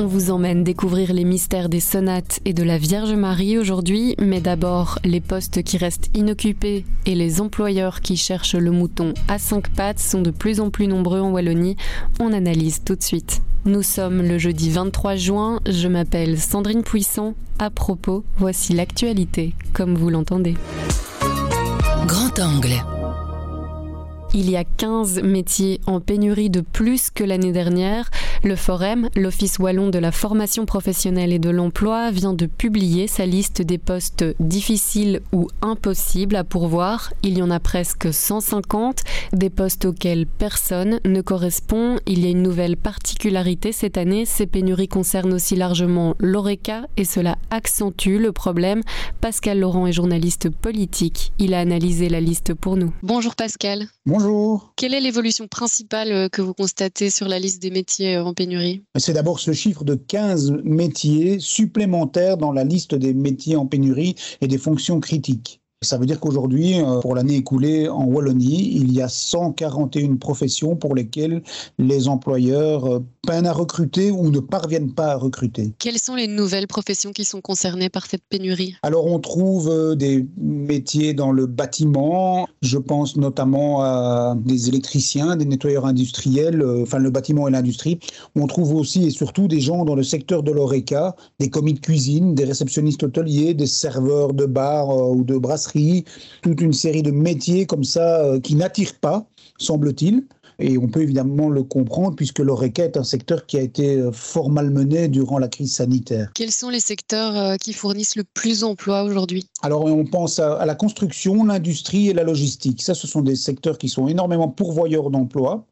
On vous emmène découvrir les mystères des sonates et de la Vierge Marie aujourd'hui, mais d'abord les postes qui restent inoccupés et les employeurs qui cherchent le mouton à cinq pattes sont de plus en plus nombreux en Wallonie. On analyse tout de suite. Nous sommes le jeudi 23 juin, je m'appelle Sandrine Puissant. À propos, voici l'actualité, comme vous l'entendez. Grand angle. Il y a 15 métiers en pénurie de plus que l'année dernière. Le Forem, l'Office wallon de la formation professionnelle et de l'emploi, vient de publier sa liste des postes difficiles ou impossibles à pourvoir. Il y en a presque 150, des postes auxquels personne ne correspond. Il y a une nouvelle particularité cette année, ces pénuries concernent aussi largement l'ORECA et cela accentue le problème. Pascal Laurent est journaliste politique. Il a analysé la liste pour nous. Bonjour Pascal. Bonjour. Quelle est l'évolution principale euh, que vous constatez sur la liste des métiers euh, C'est d'abord ce chiffre de 15 métiers supplémentaires dans la liste des métiers en pénurie et des fonctions critiques. Ça veut dire qu'aujourd'hui, euh, pour l'année écoulée en Wallonie, il y a 141 professions pour lesquelles les employeurs euh, peinent à recruter ou ne parviennent pas à recruter. Quelles sont les nouvelles professions qui sont concernées par cette pénurie? Alors on trouve euh, des métiers dans le bâtiment, je pense notamment à des électriciens, des nettoyeurs industriels, enfin le bâtiment et l'industrie. On trouve aussi et surtout des gens dans le secteur de l'ORECA, des commis de cuisine, des réceptionnistes hôteliers, des serveurs de bar ou de brasserie toute une série de métiers comme ça euh, qui n'attirent pas, semble-t-il. Et on peut évidemment le comprendre puisque l'ORECA est un secteur qui a été euh, fort malmené durant la crise sanitaire. Quels sont les secteurs euh, qui fournissent le plus d'emplois aujourd'hui? Alors on pense à, la construction, l'industrie et la logistique. Ça, ce sont des secteurs qui sont énormément pourvoyeurs d'emplois.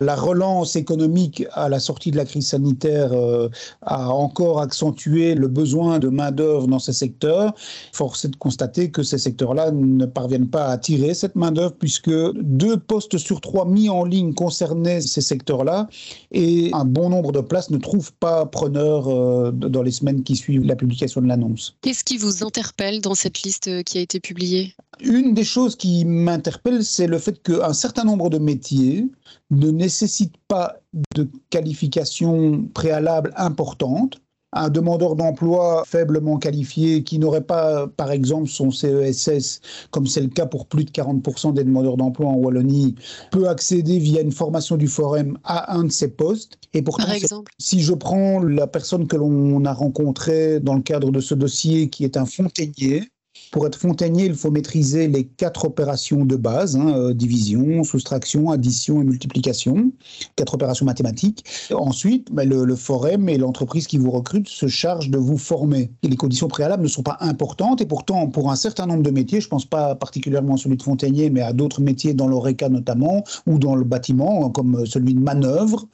La relance économique à la sortie de la crise sanitaire euh, a encore accentué le besoin de main-d'œuvre dans ces secteurs. Force est de constater que ces secteurs-là ne parviennent pas à attirer cette main-d'œuvre puisque deux postes sur trois mis en ligne concernaient ces secteurs-là et un bon nombre de places ne trouvent pas preneur euh, dans les semaines qui suivent la publication de l'annonce. Qu'est-ce qui vous interpelle dans cette liste qui a été publiée? Une des choses qui m'interpelle, c'est le fait qu'un certain nombre de métiers ne nécessite pas de qualification préalable importante. Un demandeur d'emploi faiblement qualifié qui n'aurait pas, par exemple, son CESS, comme c'est le cas pour plus de 40% des demandeurs d'emploi en Wallonie, peut accéder via une formation du Forum à un de ces postes. Et pourtant, par exemple si je prends la personne que l'on a rencontrée dans le cadre de ce dossier, qui est un fontainier, pour être fontainier, il faut maîtriser les quatre opérations de base, hein, euh, division, soustraction, addition et multiplication, quatre opérations mathématiques. Ensuite, ben, le, forum et l'entreprise qui vous recrute se chargent de vous former. Et les conditions préalables ne sont pas importantes et pourtant, pour un certain nombre de métiers, je ne pense pas particulièrement à celui de fontainier, mais à d'autres métiers dans l'ORECA notamment, ou dans le bâtiment, comme celui de manœuvre,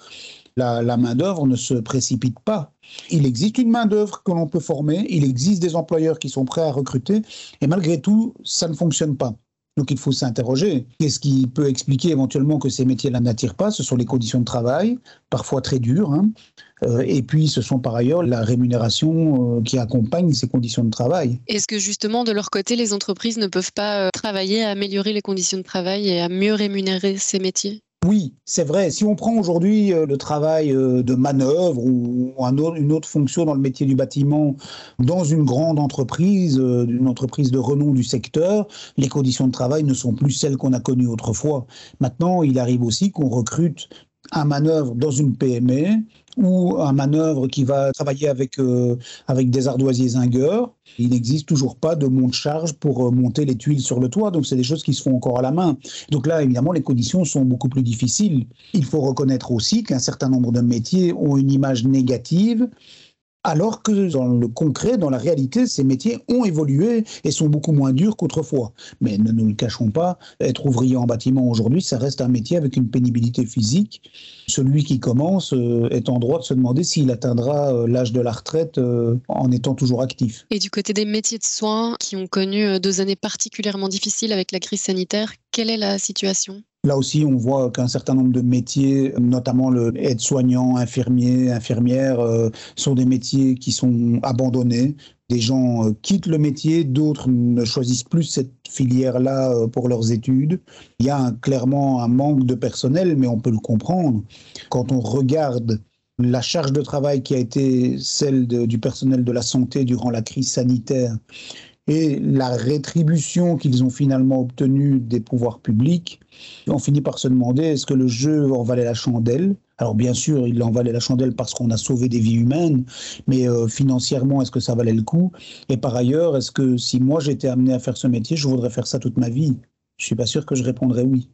la, main-d'œuvre ne se précipite pas. Il existe une main-d'œuvre que l'on peut former, il existe des employeurs qui sont prêts à recruter, et malgré tout, ça ne fonctionne pas. Donc il faut s'interroger. Qu'est-ce qui peut expliquer éventuellement que ces métiers-là n'attirent pas? Ce sont les conditions de travail, parfois très dures. Hein. Euh, et puis ce sont par ailleurs la rémunération euh, qui accompagne ces conditions de travail. Est-ce que justement de leur côté, les entreprises ne peuvent pas euh, travailler à améliorer les conditions de travail et à mieux rémunérer ces métiers? Oui, c'est vrai. Si on prend aujourd'hui euh, le travail euh, de manœuvre ou une autre fonction dans le métier du bâtiment dans une grande entreprise, euh, une entreprise de renom du secteur, les conditions de travail ne sont plus celles qu'on a connues autrefois. Maintenant, il arrive aussi qu'on recrute un manœuvre dans une PME ou un manœuvre qui va travailler avec, euh, avec des ardoisiers zingueurs. Il n'existe toujours pas de monte-charge pour euh, monter les tuiles sur le toit, donc c'est des choses qui se font encore à la main. Donc là, évidemment, les conditions sont beaucoup plus difficiles. Il faut reconnaître aussi qu'un certain nombre de métiers ont une image négative alors que dans le concret, dans la réalité, ces métiers ont évolué et sont beaucoup moins durs qu'autrefois. Mais ne nous le cachons pas, être ouvrier en bâtiment aujourd'hui, ça reste un métier avec une pénibilité physique. Celui qui commence euh, est en droit de se demander s'il atteindra euh, l'âge de la retraite euh, en étant toujours actif. Et du côté des métiers de soins qui ont connu deux années particulièrement difficiles avec la crise sanitaire, quelle est la situation? Là aussi, on voit qu'un certain nombre de métiers, notamment le aide-soignant, infirmier, infirmière, euh, sont des métiers qui sont abandonnés. Des gens euh, quittent le métier, d'autres ne choisissent plus cette filière-là euh, pour leurs études. Il y a clairement un manque de personnel, mais on peut le comprendre. Quand on regarde la charge de travail qui a été celle du personnel de la santé durant la crise sanitaire et la rétribution qu'ils ont finalement obtenue des pouvoirs publics, on finit par se demander est-ce que le jeu en valait la chandelle? Alors bien sûr, il en valait la chandelle parce qu'on a sauvé des vies humaines, mais euh, financièrement, est-ce que ça valait le coup? Et par ailleurs, est-ce que si moi j'étais amené à faire ce métier, je voudrais faire ça toute ma vie? Je suis pas sûr que je répondrais oui.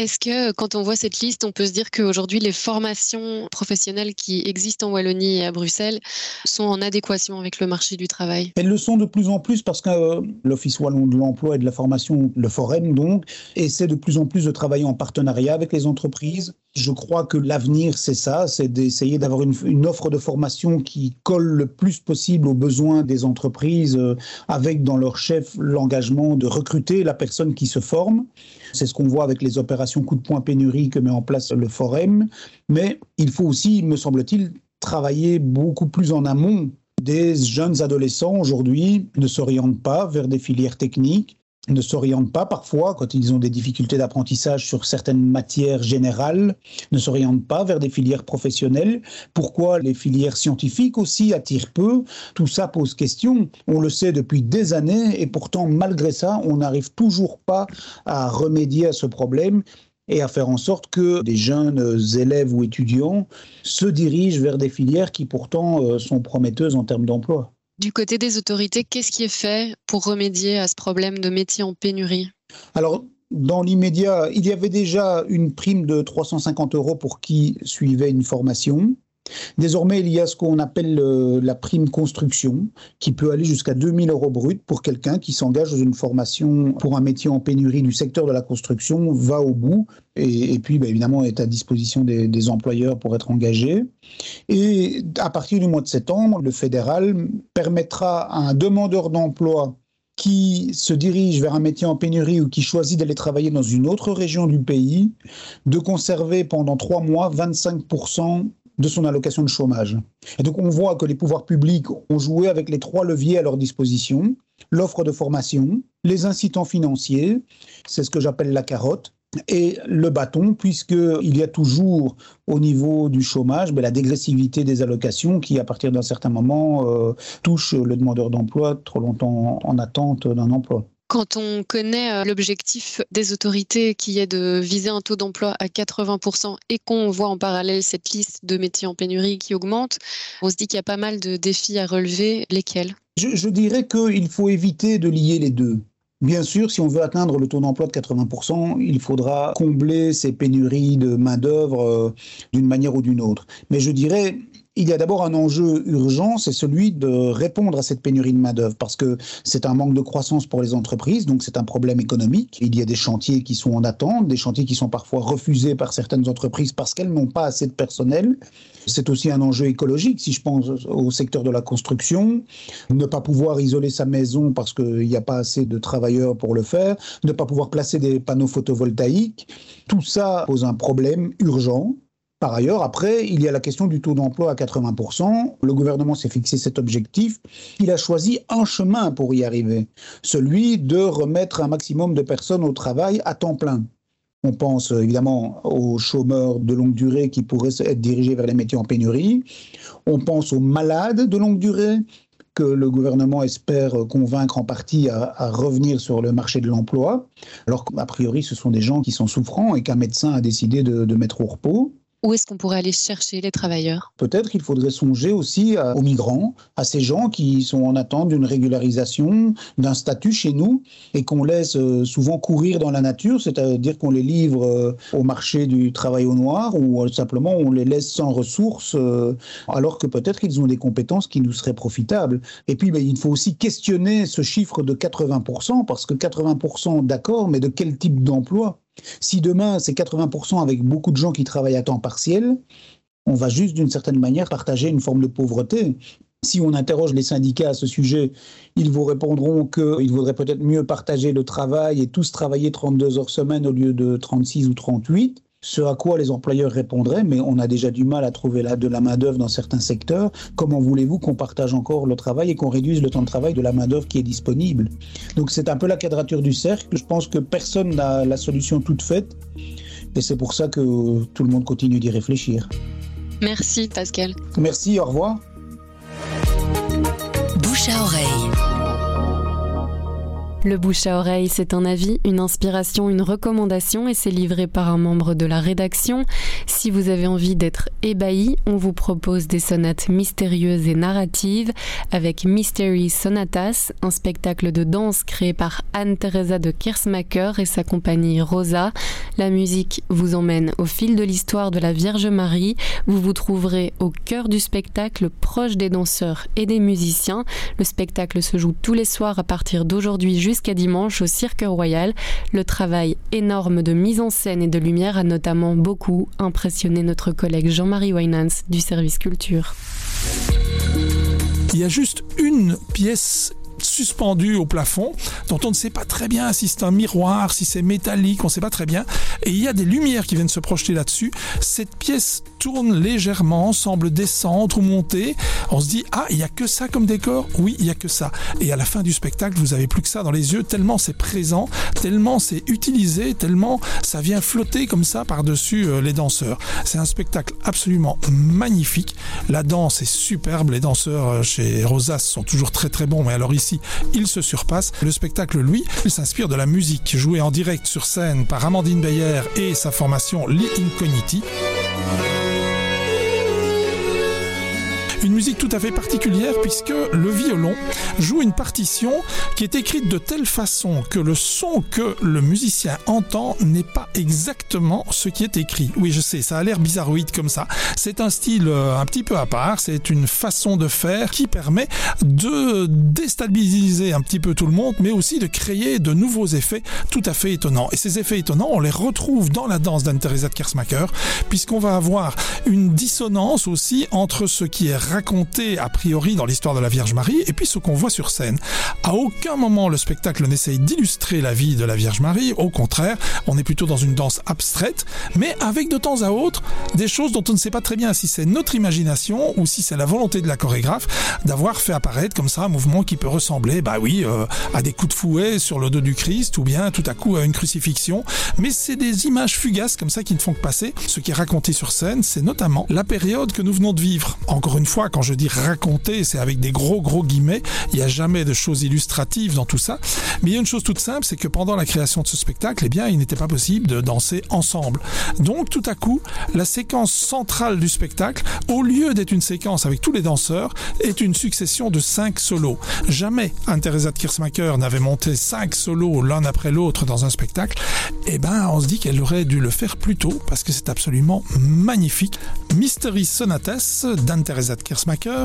Est-ce que quand on voit cette liste, on peut se dire qu'aujourd'hui, les formations professionnelles qui existent en Wallonie et à Bruxelles sont en adéquation avec le marché du travail? Elles le sont de plus en plus parce que euh, l'Office wallon de l'emploi et de la formation, le Forum donc, essaie de plus en plus de travailler en partenariat avec les entreprises. Je crois que l'avenir, c'est ça, c'est d'essayer d'avoir une, une, offre de formation qui colle le plus possible aux besoins des entreprises, euh, avec dans leur chef l'engagement de recruter la personne qui se forme. C'est ce qu'on voit avec les opérations coup de poing pénurie que met en place le Forum. Mais il faut aussi, me semble-t-il, travailler beaucoup plus en amont. Des jeunes adolescents aujourd'hui ne s'orientent pas vers des filières techniques ne s'orientent pas parfois, quand ils ont des difficultés d'apprentissage sur certaines matières générales, ne s'orientent pas vers des filières professionnelles. Pourquoi les filières scientifiques aussi attirent peu? Tout ça pose question. On le sait depuis des années et pourtant, malgré ça, on n'arrive toujours pas à remédier à ce problème et à faire en sorte que des jeunes élèves ou étudiants se dirigent vers des filières qui pourtant euh, sont prometteuses en termes d'emploi. Du côté des autorités, qu'est-ce qui est fait pour remédier à ce problème de métier en pénurie? Alors, dans l'immédiat, il y avait déjà une prime de 350 euros pour qui suivait une formation. Désormais, il y a ce qu'on appelle euh, la prime construction, qui peut aller jusqu'à 2000 euros brut pour quelqu'un qui s'engage dans une formation pour un métier en pénurie du secteur de la construction, va au bout et, puis bah, évidemment est à disposition des, des, employeurs pour être engagé. Et à partir du mois de septembre, le fédéral permettra à un demandeur d'emploi qui se dirige vers un métier en pénurie ou qui choisit d'aller travailler dans une autre région du pays, de conserver pendant trois mois 25% de son allocation de chômage. Et donc on voit que les pouvoirs publics ont joué avec les trois leviers à leur disposition, l'offre de formation, les incitants financiers, c'est ce que j'appelle la carotte, et le bâton, puisqu'il y a toujours au niveau du chômage ben, la dégressivité des allocations qui, à partir d'un certain moment, euh, touche le demandeur d'emploi trop longtemps en attente d'un emploi. Quand on connaît euh, l'objectif des autorités qui est de viser un taux d'emploi à 80% et qu'on voit en parallèle cette liste de métiers en pénurie qui augmente, on se dit qu'il y a pas mal de défis à relever. Lesquels? Je, dirais qu'il faut éviter de lier les deux. Bien sûr, si on veut atteindre le taux d'emploi de 80%, il faudra combler ces pénuries de main-d'œuvre euh, d'une manière ou d'une autre. Mais je dirais, il y a d'abord un enjeu urgent, c'est celui de répondre à cette pénurie de main-d'œuvre, parce que c'est un manque de croissance pour les entreprises, donc c'est un problème économique. Il y a des chantiers qui sont en attente, des chantiers qui sont parfois refusés par certaines entreprises parce qu'elles n'ont pas assez de personnel. C'est aussi un enjeu écologique, si je pense au secteur de la construction, ne pas pouvoir isoler sa maison parce qu'il n'y a pas assez de travailleurs pour le faire, ne pas pouvoir placer des panneaux photovoltaïques. Tout ça pose un problème urgent par ailleurs, après, il y a la question du taux d'emploi à 80%. Le gouvernement s'est fixé cet objectif. Il a choisi un chemin pour y arriver, celui de remettre un maximum de personnes au travail à temps plein. On pense évidemment aux chômeurs de longue durée qui pourraient être dirigés vers les métiers en pénurie. On pense aux malades de longue durée que le gouvernement espère convaincre en partie à, revenir sur le marché de l'emploi, alors qu'a priori ce sont des gens qui sont souffrants et qu'un médecin a décidé de mettre au repos. Où est-ce qu'on pourrait aller chercher les travailleurs? Peut-être qu'il faudrait songer aussi aux migrants, à ces gens qui sont en attente d'une régularisation, d'un statut chez nous et qu'on laisse euh, souvent courir dans la nature, c'est-à-dire qu'on les livre euh, au marché du travail au noir ou simplement on les laisse sans ressources euh, alors que peut-être qu'ils ont des compétences qui nous seraient profitables. Et puis ben, il faut aussi questionner ce chiffre de 80% parce que 80% d'accord, mais de quel type d'emploi? Si demain c'est 80% avec beaucoup de gens qui travaillent à temps partiel, on va juste d'une certaine manière partager une forme de pauvreté. Si on interroge les syndicats à ce sujet, ils vous répondront qu'il vaudrait peut-être mieux partager le travail et tous travailler 32 heures semaine au lieu de 36 ou 38. Ce à quoi les employeurs répondraient, mais on a déjà du mal à trouver de la main-d'œuvre dans certains secteurs. Comment voulez-vous qu'on partage encore le travail et qu'on réduise le temps de travail de la main-d'œuvre qui est disponible? Donc c'est un peu la quadrature du cercle. Je pense que personne n'a la solution toute faite. Et c'est pour ça que tout le monde continue d'y réfléchir. Merci Pascal. Merci, au revoir. Bouche à oreille. Le bouche à oreille, c'est un avis, une inspiration, une recommandation et c'est livré par un membre de la rédaction. Si vous avez envie d'être ébahi, on vous propose des sonates mystérieuses et narratives avec Mystery Sonatas, un spectacle de danse créé par Anne-Theresa de Kersmacher et sa compagnie Rosa. La musique vous emmène au fil de l'histoire de la Vierge Marie. Vous vous trouverez au cœur du spectacle, proche des danseurs et des musiciens. Le spectacle se joue tous les soirs à partir d'aujourd'hui jusqu'à dimanche au Cirque Royal. Le travail énorme de mise en scène et de lumière a notamment beaucoup impressionné notre collègue Jean-Marie Winans du service culture. Il y a juste une pièce suspendu au plafond, dont on ne sait pas très bien si c'est un miroir, si c'est métallique, on ne sait pas très bien. Et il y a des lumières qui viennent se projeter là-dessus. Cette pièce tourne légèrement, semble descendre ou monter. On se dit, ah, il n'y a que ça comme décor? Oui, il n'y a que ça. Et à la fin du spectacle, vous avez plus que ça dans les yeux, tellement c'est présent, tellement c'est utilisé, tellement ça vient flotter comme ça par-dessus euh, les danseurs. C'est un spectacle absolument magnifique. La danse est superbe. Les danseurs euh, chez Rosas sont toujours très très bons. Mais alors ici, il se surpasse. Le spectacle, lui, il s'inspire de la musique jouée en direct sur scène par Amandine Beyer et sa formation Li Incogniti. Une musique tout à fait particulière puisque le violon joue une partition qui est écrite de telle façon que le son que le musicien entend n'est pas exactement ce qui est écrit. Oui, je sais, ça a l'air bizarroïde comme ça. C'est un style euh, un petit peu à part, c'est une façon de faire qui permet de déstabiliser un petit peu tout le monde, mais aussi de créer de nouveaux effets tout à fait étonnants. Et ces effets étonnants, on les retrouve dans la danse d'Anne-Theresa de Kersmacher, puisqu'on va avoir une dissonance aussi entre ce qui est raconté a priori dans l'histoire de la Vierge Marie et puis ce qu'on voit sur scène. À aucun moment le spectacle n'essaye d'illustrer la vie de la Vierge Marie, au contraire, on est plutôt dans une danse abstraite, mais avec de temps à autre des choses dont on ne sait pas très bien si c'est notre imagination ou si c'est la volonté de la chorégraphe d'avoir fait apparaître comme ça un mouvement qui peut ressembler, bah oui, euh, à des coups de fouet sur le dos du Christ ou bien tout à coup à une crucifixion, mais c'est des images fugaces comme ça qui ne font que passer. Ce qui est raconté sur scène, c'est notamment la période que nous venons de vivre. Encore une fois, quand je dis raconter, c'est avec des gros gros guillemets. Il n'y a jamais de choses illustratives dans tout ça. Mais il y a une chose toute simple, c'est que pendant la création de ce spectacle, eh bien, il n'était pas possible de danser ensemble. Donc, tout à coup, la séquence centrale du spectacle, au lieu d'être une séquence avec tous les danseurs, est une succession de cinq solos. Jamais Anne-Theresa de Kirsmacher n'avait monté cinq solos l'un après l'autre dans un spectacle. Eh ben, on se dit qu'elle aurait dû le faire plus tôt parce que c'est absolument magnifique. Mystery Sonatas d'Anne-Theresa de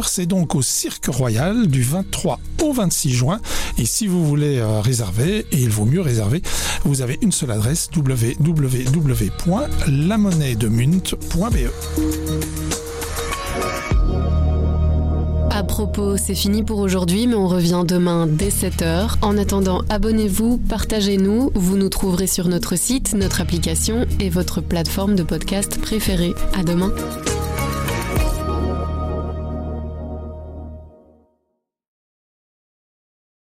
c'est donc au Cirque Royal du 23 au 26 juin. Et si vous voulez euh, réserver, et il vaut mieux réserver, vous avez une seule adresse www.lamonnaiedemunt.be. À propos, c'est fini pour aujourd'hui, mais on revient demain dès 7h. En attendant, abonnez-vous, partagez-nous. Vous nous trouverez sur notre site, notre application et votre plateforme de podcast préférée. À demain.